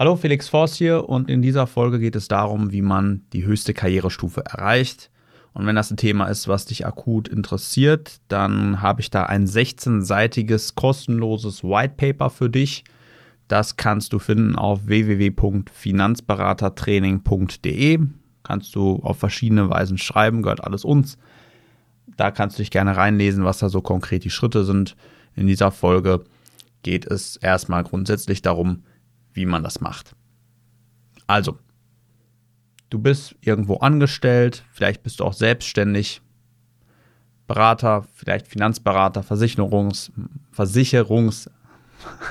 Hallo, Felix Forst hier und in dieser Folge geht es darum, wie man die höchste Karrierestufe erreicht. Und wenn das ein Thema ist, was dich akut interessiert, dann habe ich da ein 16-seitiges kostenloses White Paper für dich. Das kannst du finden auf www.finanzberatertraining.de. Kannst du auf verschiedene Weisen schreiben, gehört alles uns. Da kannst du dich gerne reinlesen, was da so konkret die Schritte sind. In dieser Folge geht es erstmal grundsätzlich darum, wie man das macht. Also, du bist irgendwo angestellt, vielleicht bist du auch selbstständig, Berater, vielleicht Finanzberater, Versicherungs, Versicherungs,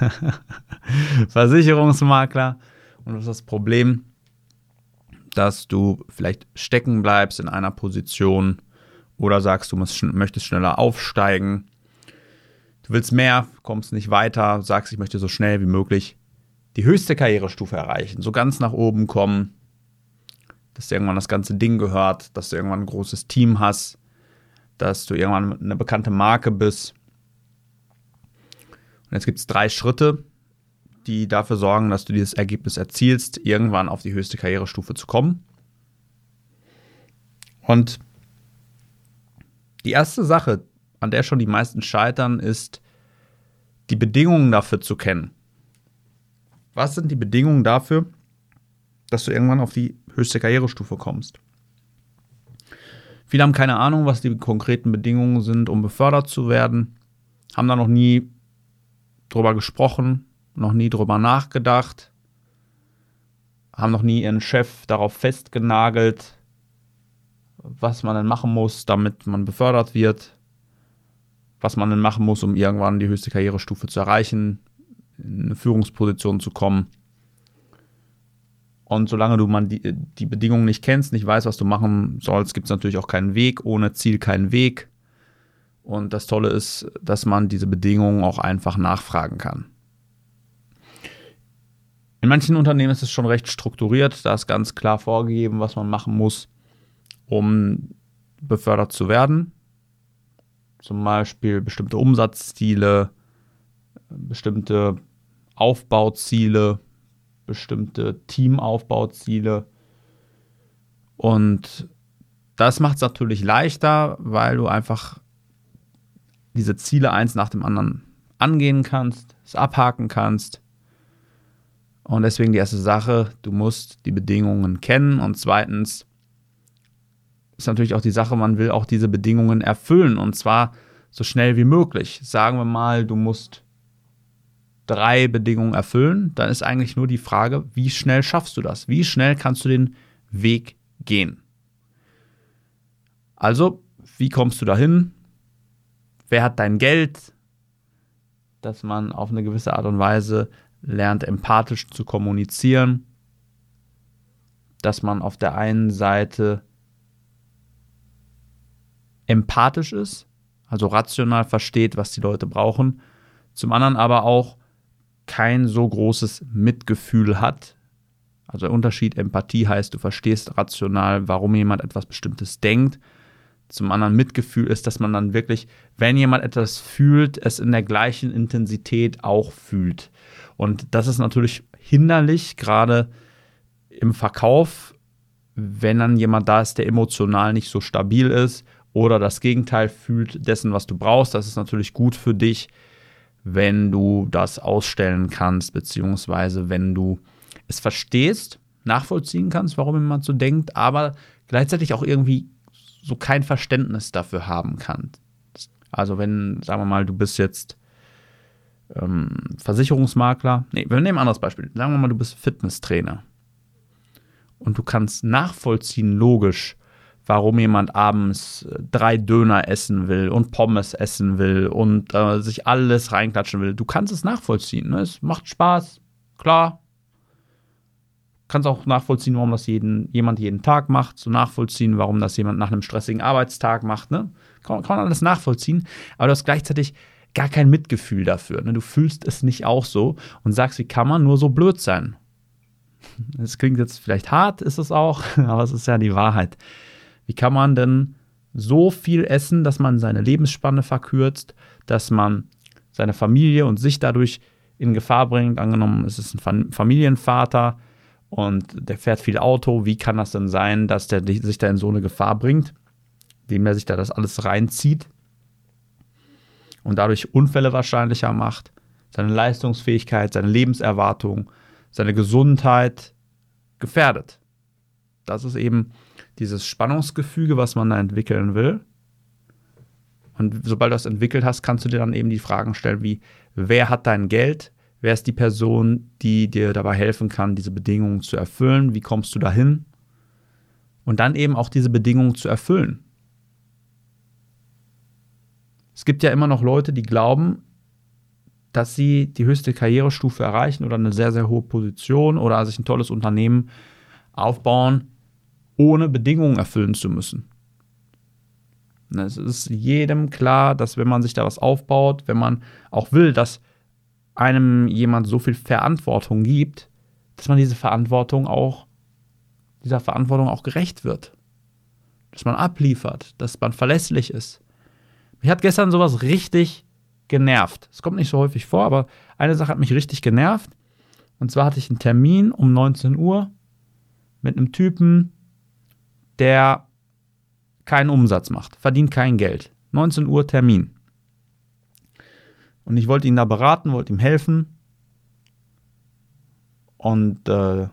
Versicherungsmakler und du hast das Problem, dass du vielleicht stecken bleibst in einer Position oder sagst, du möchtest schneller aufsteigen, du willst mehr, kommst nicht weiter, sagst, ich möchte so schnell wie möglich die höchste Karrierestufe erreichen, so ganz nach oben kommen, dass dir irgendwann das ganze Ding gehört, dass du irgendwann ein großes Team hast, dass du irgendwann eine bekannte Marke bist. Und jetzt gibt es drei Schritte, die dafür sorgen, dass du dieses Ergebnis erzielst, irgendwann auf die höchste Karrierestufe zu kommen. Und die erste Sache, an der schon die meisten scheitern, ist, die Bedingungen dafür zu kennen. Was sind die Bedingungen dafür, dass du irgendwann auf die höchste Karrierestufe kommst? Viele haben keine Ahnung, was die konkreten Bedingungen sind, um befördert zu werden, haben da noch nie drüber gesprochen, noch nie drüber nachgedacht, haben noch nie ihren Chef darauf festgenagelt, was man denn machen muss, damit man befördert wird, was man denn machen muss, um irgendwann die höchste Karrierestufe zu erreichen, in eine Führungsposition zu kommen. Und solange du man die, die Bedingungen nicht kennst, nicht weißt, was du machen sollst, gibt es natürlich auch keinen Weg. Ohne Ziel keinen Weg. Und das Tolle ist, dass man diese Bedingungen auch einfach nachfragen kann. In manchen Unternehmen ist es schon recht strukturiert. Da ist ganz klar vorgegeben, was man machen muss, um befördert zu werden. Zum Beispiel bestimmte Umsatzziele, bestimmte Aufbauziele, bestimmte Teamaufbauziele. Und das macht es natürlich leichter, weil du einfach diese Ziele eins nach dem anderen angehen kannst, es abhaken kannst. Und deswegen die erste Sache, du musst die Bedingungen kennen. Und zweitens ist natürlich auch die Sache, man will auch diese Bedingungen erfüllen. Und zwar so schnell wie möglich. Sagen wir mal, du musst drei Bedingungen erfüllen, dann ist eigentlich nur die Frage, wie schnell schaffst du das? Wie schnell kannst du den Weg gehen? Also, wie kommst du dahin? Wer hat dein Geld? Dass man auf eine gewisse Art und Weise lernt, empathisch zu kommunizieren. Dass man auf der einen Seite empathisch ist, also rational versteht, was die Leute brauchen. Zum anderen aber auch kein so großes Mitgefühl hat. Also der Unterschied Empathie heißt, du verstehst rational, warum jemand etwas Bestimmtes denkt. Zum anderen Mitgefühl ist, dass man dann wirklich, wenn jemand etwas fühlt, es in der gleichen Intensität auch fühlt. Und das ist natürlich hinderlich, gerade im Verkauf, wenn dann jemand da ist, der emotional nicht so stabil ist oder das Gegenteil fühlt dessen, was du brauchst. Das ist natürlich gut für dich, wenn du das ausstellen kannst, beziehungsweise wenn du es verstehst, nachvollziehen kannst, warum jemand so denkt, aber gleichzeitig auch irgendwie so kein Verständnis dafür haben kannst. Also wenn, sagen wir mal, du bist jetzt ähm, Versicherungsmakler, nee, wir nehmen ein anderes Beispiel. Sagen wir mal, du bist Fitnesstrainer und du kannst nachvollziehen, logisch, warum jemand abends äh, drei Döner essen will und Pommes essen will und äh, sich alles reinklatschen will. Du kannst es nachvollziehen. Ne? Es macht Spaß, klar. Kannst auch nachvollziehen, warum das jeden, jemand jeden Tag macht. So nachvollziehen, warum das jemand nach einem stressigen Arbeitstag macht. Ne? Kann, kann man alles nachvollziehen. Aber du hast gleichzeitig gar kein Mitgefühl dafür. Ne? Du fühlst es nicht auch so und sagst, wie kann man nur so blöd sein? Das klingt jetzt vielleicht hart, ist es auch, aber es ist ja die Wahrheit. Wie kann man denn so viel essen, dass man seine Lebensspanne verkürzt, dass man seine Familie und sich dadurch in Gefahr bringt. Angenommen, es ist ein Familienvater und der fährt viel Auto. Wie kann das denn sein, dass der sich da in so eine Gefahr bringt, indem er sich da das alles reinzieht und dadurch Unfälle wahrscheinlicher macht, seine Leistungsfähigkeit, seine Lebenserwartung, seine Gesundheit gefährdet. Das ist eben dieses Spannungsgefüge, was man da entwickeln will. Und sobald du das entwickelt hast, kannst du dir dann eben die Fragen stellen, wie, wer hat dein Geld? Wer ist die Person, die dir dabei helfen kann, diese Bedingungen zu erfüllen? Wie kommst du dahin? Und dann eben auch diese Bedingungen zu erfüllen. Es gibt ja immer noch Leute, die glauben, dass sie die höchste Karrierestufe erreichen oder eine sehr, sehr hohe Position oder sich ein tolles Unternehmen aufbauen, ohne Bedingungen erfüllen zu müssen. Es ist jedem klar, dass wenn man sich da was aufbaut, wenn man auch will, dass einem jemand so viel Verantwortung gibt, dass man diese Verantwortung auch, dieser Verantwortung auch gerecht wird. Dass man abliefert, dass man verlässlich ist. Mich hat gestern sowas richtig genervt. Es kommt nicht so häufig vor, aber eine Sache hat mich richtig genervt. Und zwar hatte ich einen Termin um 19 Uhr mit einem Typen, der keinen Umsatz macht, verdient kein Geld. 19 Uhr Termin. Und ich wollte ihn da beraten, wollte ihm helfen. Und äh,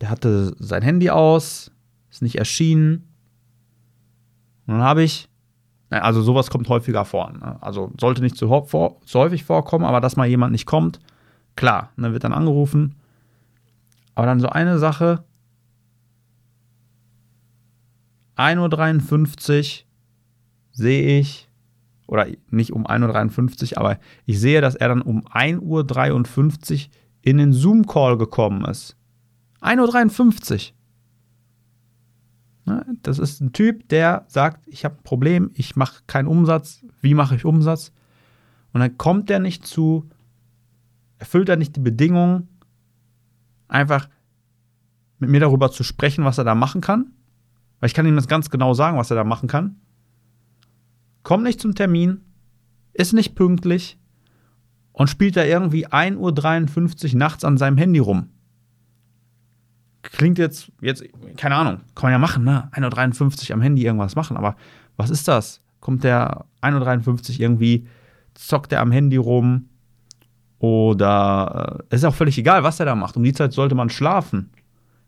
der hatte sein Handy aus, ist nicht erschienen. Und dann habe ich, also sowas kommt häufiger vor. Ne? Also sollte nicht zu, vor, zu, häufig vorkommen, aber dass mal jemand nicht kommt, klar, ne, wird dann angerufen. Aber dann so eine Sache, 1.53 Uhr sehe ich, oder nicht um 1.53 Uhr, aber ich sehe, dass er dann um 1.53 Uhr in den Zoom-Call gekommen ist. 1.53 Uhr. Ne, das ist ein Typ, der sagt, ich habe ein Problem, ich mache keinen Umsatz. Wie mache ich Umsatz? Und dann kommt er nicht zu, erfüllt er nicht die Bedingungen, einfach mit mir darüber zu sprechen, was er da machen kann. Weil ich kann ihm das ganz genau sagen, was er da machen kann. Kommt nicht zum Termin, ist nicht pünktlich und spielt da irgendwie 1.53 Uhr nachts an seinem Handy rum. Klingt jetzt, jetzt, keine Ahnung, kann man ja machen, ne? 1.53 Uhr am Handy irgendwas machen, aber was ist das? Kommt der 1.53 Uhr irgendwie, zockt er am Handy rum oder äh, ist auch völlig egal, was er da macht. Um die Zeit sollte man schlafen.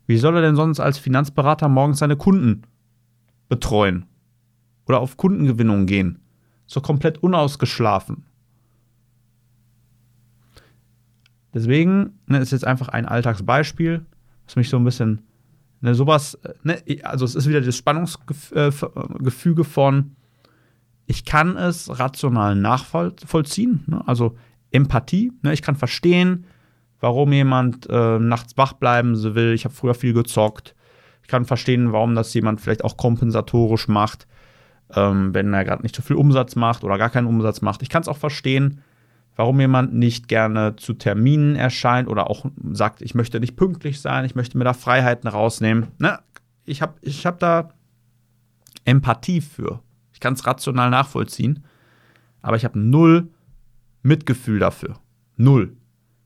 Wie soll er denn sonst als Finanzberater morgens seine Kunden betreuen? Oder auf Kundengewinnung gehen? So komplett unausgeschlafen. Deswegen ne, ist jetzt einfach ein Alltagsbeispiel, was mich so ein bisschen, ne, sowas, ne, also es ist wieder das Spannungsgefüge von, ich kann es rational nachvollziehen, ne, also Empathie, ne, ich kann verstehen, warum jemand äh, nachts wach bleiben will. Ich habe früher viel gezockt. Ich kann verstehen, warum das jemand vielleicht auch kompensatorisch macht, ähm, wenn er gerade nicht so viel Umsatz macht oder gar keinen Umsatz macht. Ich kann es auch verstehen, warum jemand nicht gerne zu Terminen erscheint oder auch sagt, ich möchte nicht pünktlich sein, ich möchte mir da Freiheiten rausnehmen. Ne? Ich habe ich hab da Empathie für. Ich kann es rational nachvollziehen, aber ich habe null Mitgefühl dafür. Null.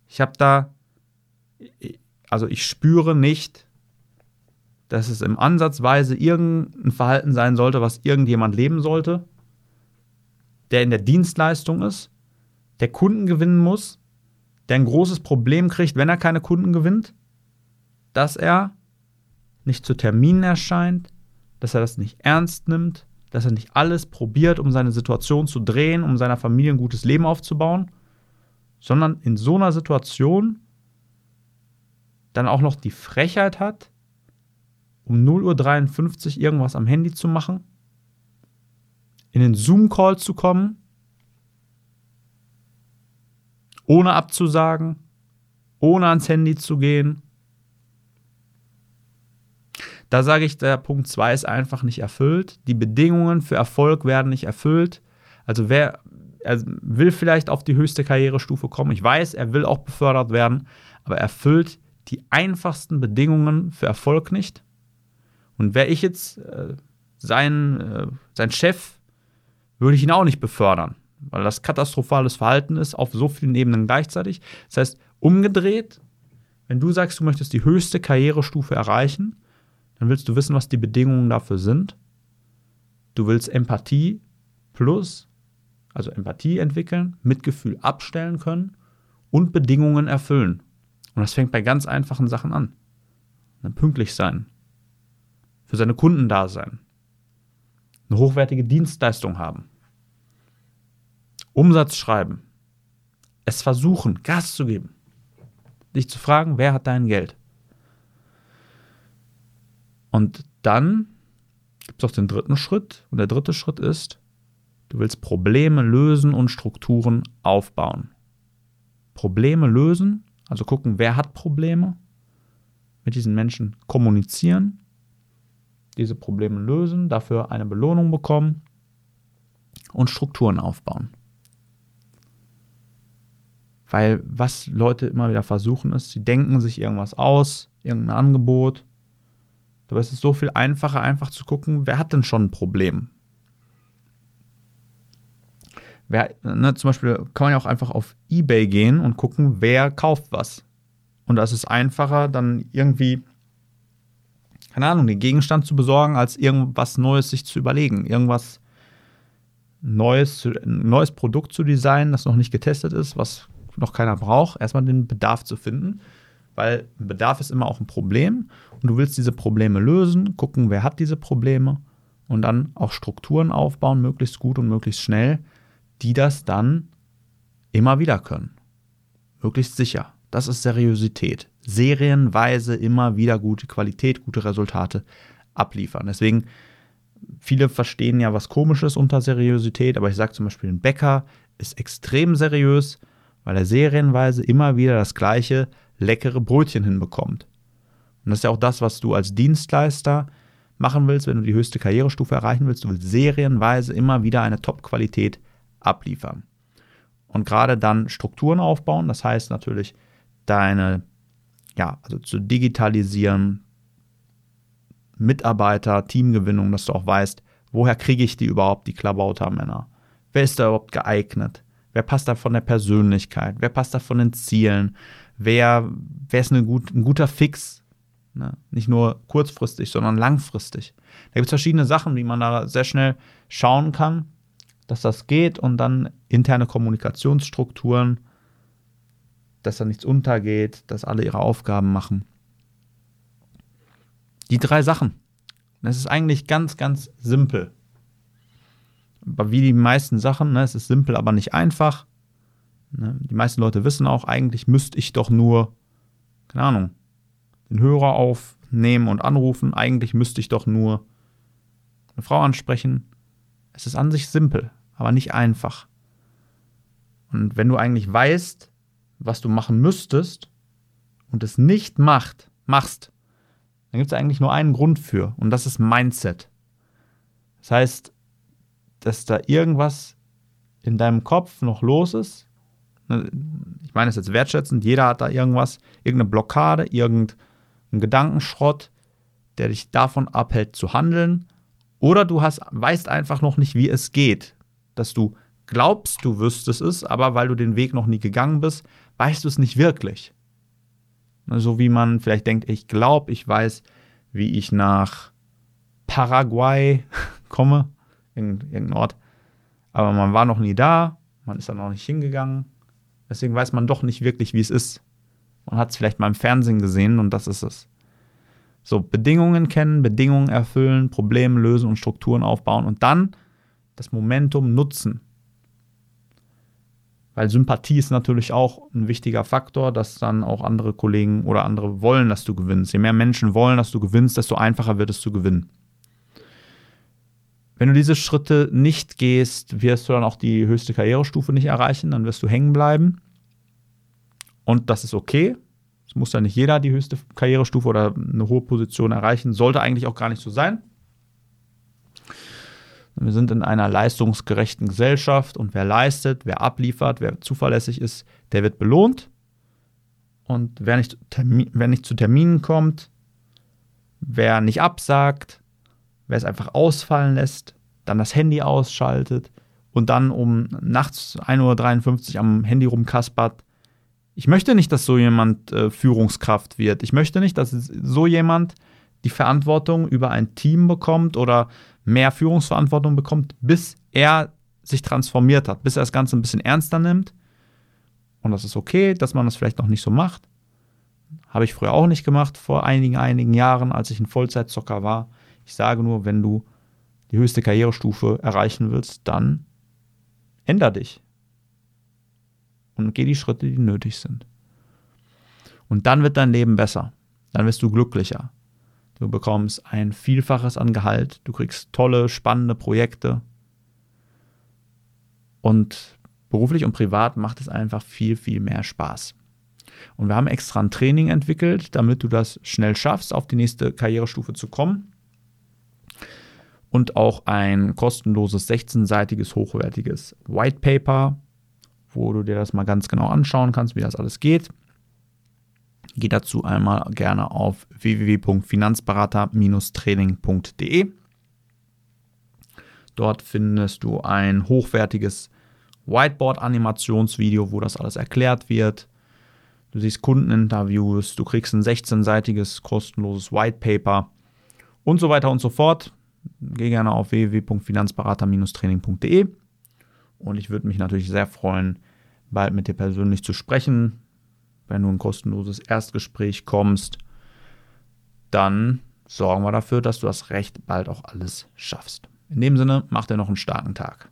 Ich habe da, also ich spüre nicht, dass es im Ansatzweise irgendein Verhalten sein sollte, was irgendjemand leben sollte, der in der Dienstleistung ist, der Kunden gewinnen muss, der ein großes Problem kriegt, wenn er keine Kunden gewinnt, dass er nicht zu Terminen erscheint, dass er das nicht ernst nimmt, dass er nicht alles probiert, um seine Situation zu drehen, um seiner Familie ein gutes Leben aufzubauen sondern in so einer Situation dann auch noch die Frechheit hat, um 0.53 Uhr irgendwas am Handy zu machen, in den Zoom-Call zu kommen, ohne abzusagen, ohne ans Handy zu gehen. Da sage ich, der Punkt 2 ist einfach nicht erfüllt. Die Bedingungen für Erfolg werden nicht erfüllt. Also wer, er will vielleicht auf die höchste Karrierestufe kommen. Ich weiß, er will auch befördert werden, aber er erfüllt die einfachsten Bedingungen für Erfolg nicht. Und wäre ich jetzt äh, sein, äh, sein Chef, würde ich ihn auch nicht befördern. weil das katastrophales Verhalten ist auf so vielen Ebenen gleichzeitig. Das heißt, umgedreht, wenn du sagst, du möchtest die höchste Karrierestufe erreichen, dann willst du wissen, was die Bedingungen dafür sind. Du willst Empathie plus, also Empathie entwickeln, Mitgefühl abstellen können und Bedingungen erfüllen. Und das fängt bei ganz einfachen Sachen an. Dann pünktlich sein, für seine Kunden da sein, eine hochwertige Dienstleistung haben, Umsatz schreiben, es versuchen, Gas zu geben, dich zu fragen, wer hat dein Geld? Und dann gibt es auch den dritten Schritt. Und der dritte Schritt ist, du willst Probleme lösen und Strukturen aufbauen. Probleme lösen, also gucken, wer hat Probleme, mit diesen Menschen kommunizieren, diese Probleme lösen, dafür eine Belohnung bekommen und Strukturen aufbauen. Weil was Leute immer wieder versuchen ist, sie denken sich irgendwas aus, irgendein Angebot, Dabei ist es so viel einfacher, einfach zu gucken, wer hat denn schon ein Problem? Wer, ne, zum Beispiel kann man ja auch einfach auf Ebay gehen und gucken, wer kauft was. Und da ist einfacher, dann irgendwie, keine Ahnung, den Gegenstand zu besorgen, als irgendwas Neues sich zu überlegen. Irgendwas Neues, ein neues Produkt zu designen, das noch nicht getestet ist, was noch keiner braucht. Erstmal den Bedarf zu finden weil Bedarf ist immer auch ein Problem und du willst diese Probleme lösen, gucken, wer hat diese Probleme und dann auch Strukturen aufbauen, möglichst gut und möglichst schnell, die das dann immer wieder können. Möglichst sicher. Das ist Seriosität. Serienweise immer wieder gute Qualität, gute Resultate abliefern. Deswegen, viele verstehen ja was Komisches unter Seriosität, aber ich sage zum Beispiel, ein Bäcker ist extrem seriös, weil er serienweise immer wieder das Gleiche leckere Brötchen hinbekommt. Und das ist ja auch das, was du als Dienstleister machen willst, wenn du die höchste Karrierestufe erreichen willst. Du willst serienweise immer wieder eine Top-Qualität abliefern. Und gerade dann Strukturen aufbauen, das heißt natürlich deine, ja, also zu digitalisieren, Mitarbeiter, Teamgewinnung, dass du auch weißt, woher kriege ich die überhaupt, die Klabautermänner? Wer ist da überhaupt geeignet? Wer passt da von der Persönlichkeit? Wer passt da von den Zielen? wer, wer ist gut, ein guter Fix. Ne? Nicht nur kurzfristig, sondern langfristig. Da gibt es verschiedene Sachen, wie man da sehr schnell schauen kann, dass das geht und dann interne Kommunikationsstrukturen, dass da nichts untergeht, dass alle ihre Aufgaben machen. Die drei Sachen. Das ist eigentlich ganz, ganz simpel. Aber wie die meisten Sachen, ne, es ist simpel, aber nicht einfach. Ne? Die meisten Leute wissen auch, eigentlich müsste ich doch nur, keine Ahnung, den Hörer aufnehmen und anrufen. Eigentlich müsste ich doch nur eine Frau ansprechen. Es ist an sich simpel, aber nicht einfach. Und wenn du eigentlich weißt, was du machen müsstest und es nicht macht, machst, dann gibt es eigentlich nur einen Grund für und das ist Mindset. Das heißt, dass da irgendwas in deinem Kopf noch los ist, Ne, ich meine es jetzt wertschätzend, jeder hat da irgendwas, irgendeine Blockade, irgendeinen Gedankenschrott, der dich davon abhält zu handeln. Oder du hast, weißt einfach noch nicht, wie es geht. Dass du glaubst, du wüsstest es, aber weil du den Weg noch nie gegangen bist, weißt du es nicht wirklich. So wie man vielleicht denkt, ich glaube, ich weiß, wie ich nach Paraguay komme, irgendein Ort. Aber man war noch nie da, man ist da noch nicht hingegangen. Deswegen weiß man doch nicht wirklich, wie es ist. Man hat es vielleicht mal im Fernsehen gesehen und das ist es. So, Bedingungen kennen, Bedingungen erfüllen, Probleme lösen und Strukturen aufbauen und dann das Momentum nutzen. Weil Sympathie ist natürlich auch ein wichtiger Faktor, dass dann auch andere Kollegen oder andere wollen, dass du gewinnst. Je mehr Menschen wollen, dass du gewinnst, desto einfacher wird es zu gewinnen. Wenn du diese Schritte nicht gehst, wirst du dann auch die höchste Karrierestufe nicht erreichen, dann wirst du hängen bleiben. Und das ist okay. Es muss ja nicht jeder die höchste Karrierestufe oder eine hohe Position erreichen. Sollte eigentlich auch gar nicht so sein. Wir sind in einer leistungsgerechten Gesellschaft und wer leistet, wer abliefert, wer zuverlässig ist, der wird belohnt. Und wer nicht, wer nicht zu Terminen kommt, wer nicht absagt, wer es einfach ausfallen lässt, dann das Handy ausschaltet und dann um nachts 1.53 Uhr am Handy rumkaspert. Ich möchte nicht, dass so jemand äh, Führungskraft wird. Ich möchte nicht, dass so jemand die Verantwortung über ein Team bekommt oder mehr Führungsverantwortung bekommt, bis er sich transformiert hat, bis er das Ganze ein bisschen ernster nimmt. Und das ist okay, dass man das vielleicht noch nicht so macht. Habe ich früher auch nicht gemacht, vor einigen, einigen Jahren, als ich ein Vollzeitzocker war. Ich sage nur, wenn du die höchste Karrierestufe erreichen willst, dann änder dich. Und geh die Schritte, die nötig sind. Und dann wird dein Leben besser. Dann wirst du glücklicher. Du bekommst ein Vielfaches an Gehalt. Du kriegst tolle, spannende Projekte. Und beruflich und privat macht es einfach viel, viel mehr Spaß. Und wir haben extra ein Training entwickelt, damit du das schnell schaffst, auf die nächste Karrierestufe zu kommen. Und auch ein kostenloses 16-seitiges, hochwertiges White Paper, wo du dir das mal ganz genau anschauen kannst, wie das alles geht. Geh dazu einmal gerne auf www.finanzberater-training.de. Dort findest du ein hochwertiges Whiteboard-Animationsvideo, wo das alles erklärt wird. Du siehst Kundeninterviews, du kriegst ein 16-seitiges kostenloses White Paper und so weiter und so fort. Geh gerne auf www.finanzberater-training.de und ich würde mich natürlich sehr freuen, bald mit dir persönlich zu sprechen. Wenn du ein kostenloses Erstgespräch kommst, dann sorgen wir dafür, dass du das recht bald auch alles schaffst. In dem Sinne, mach dir noch einen starken Tag.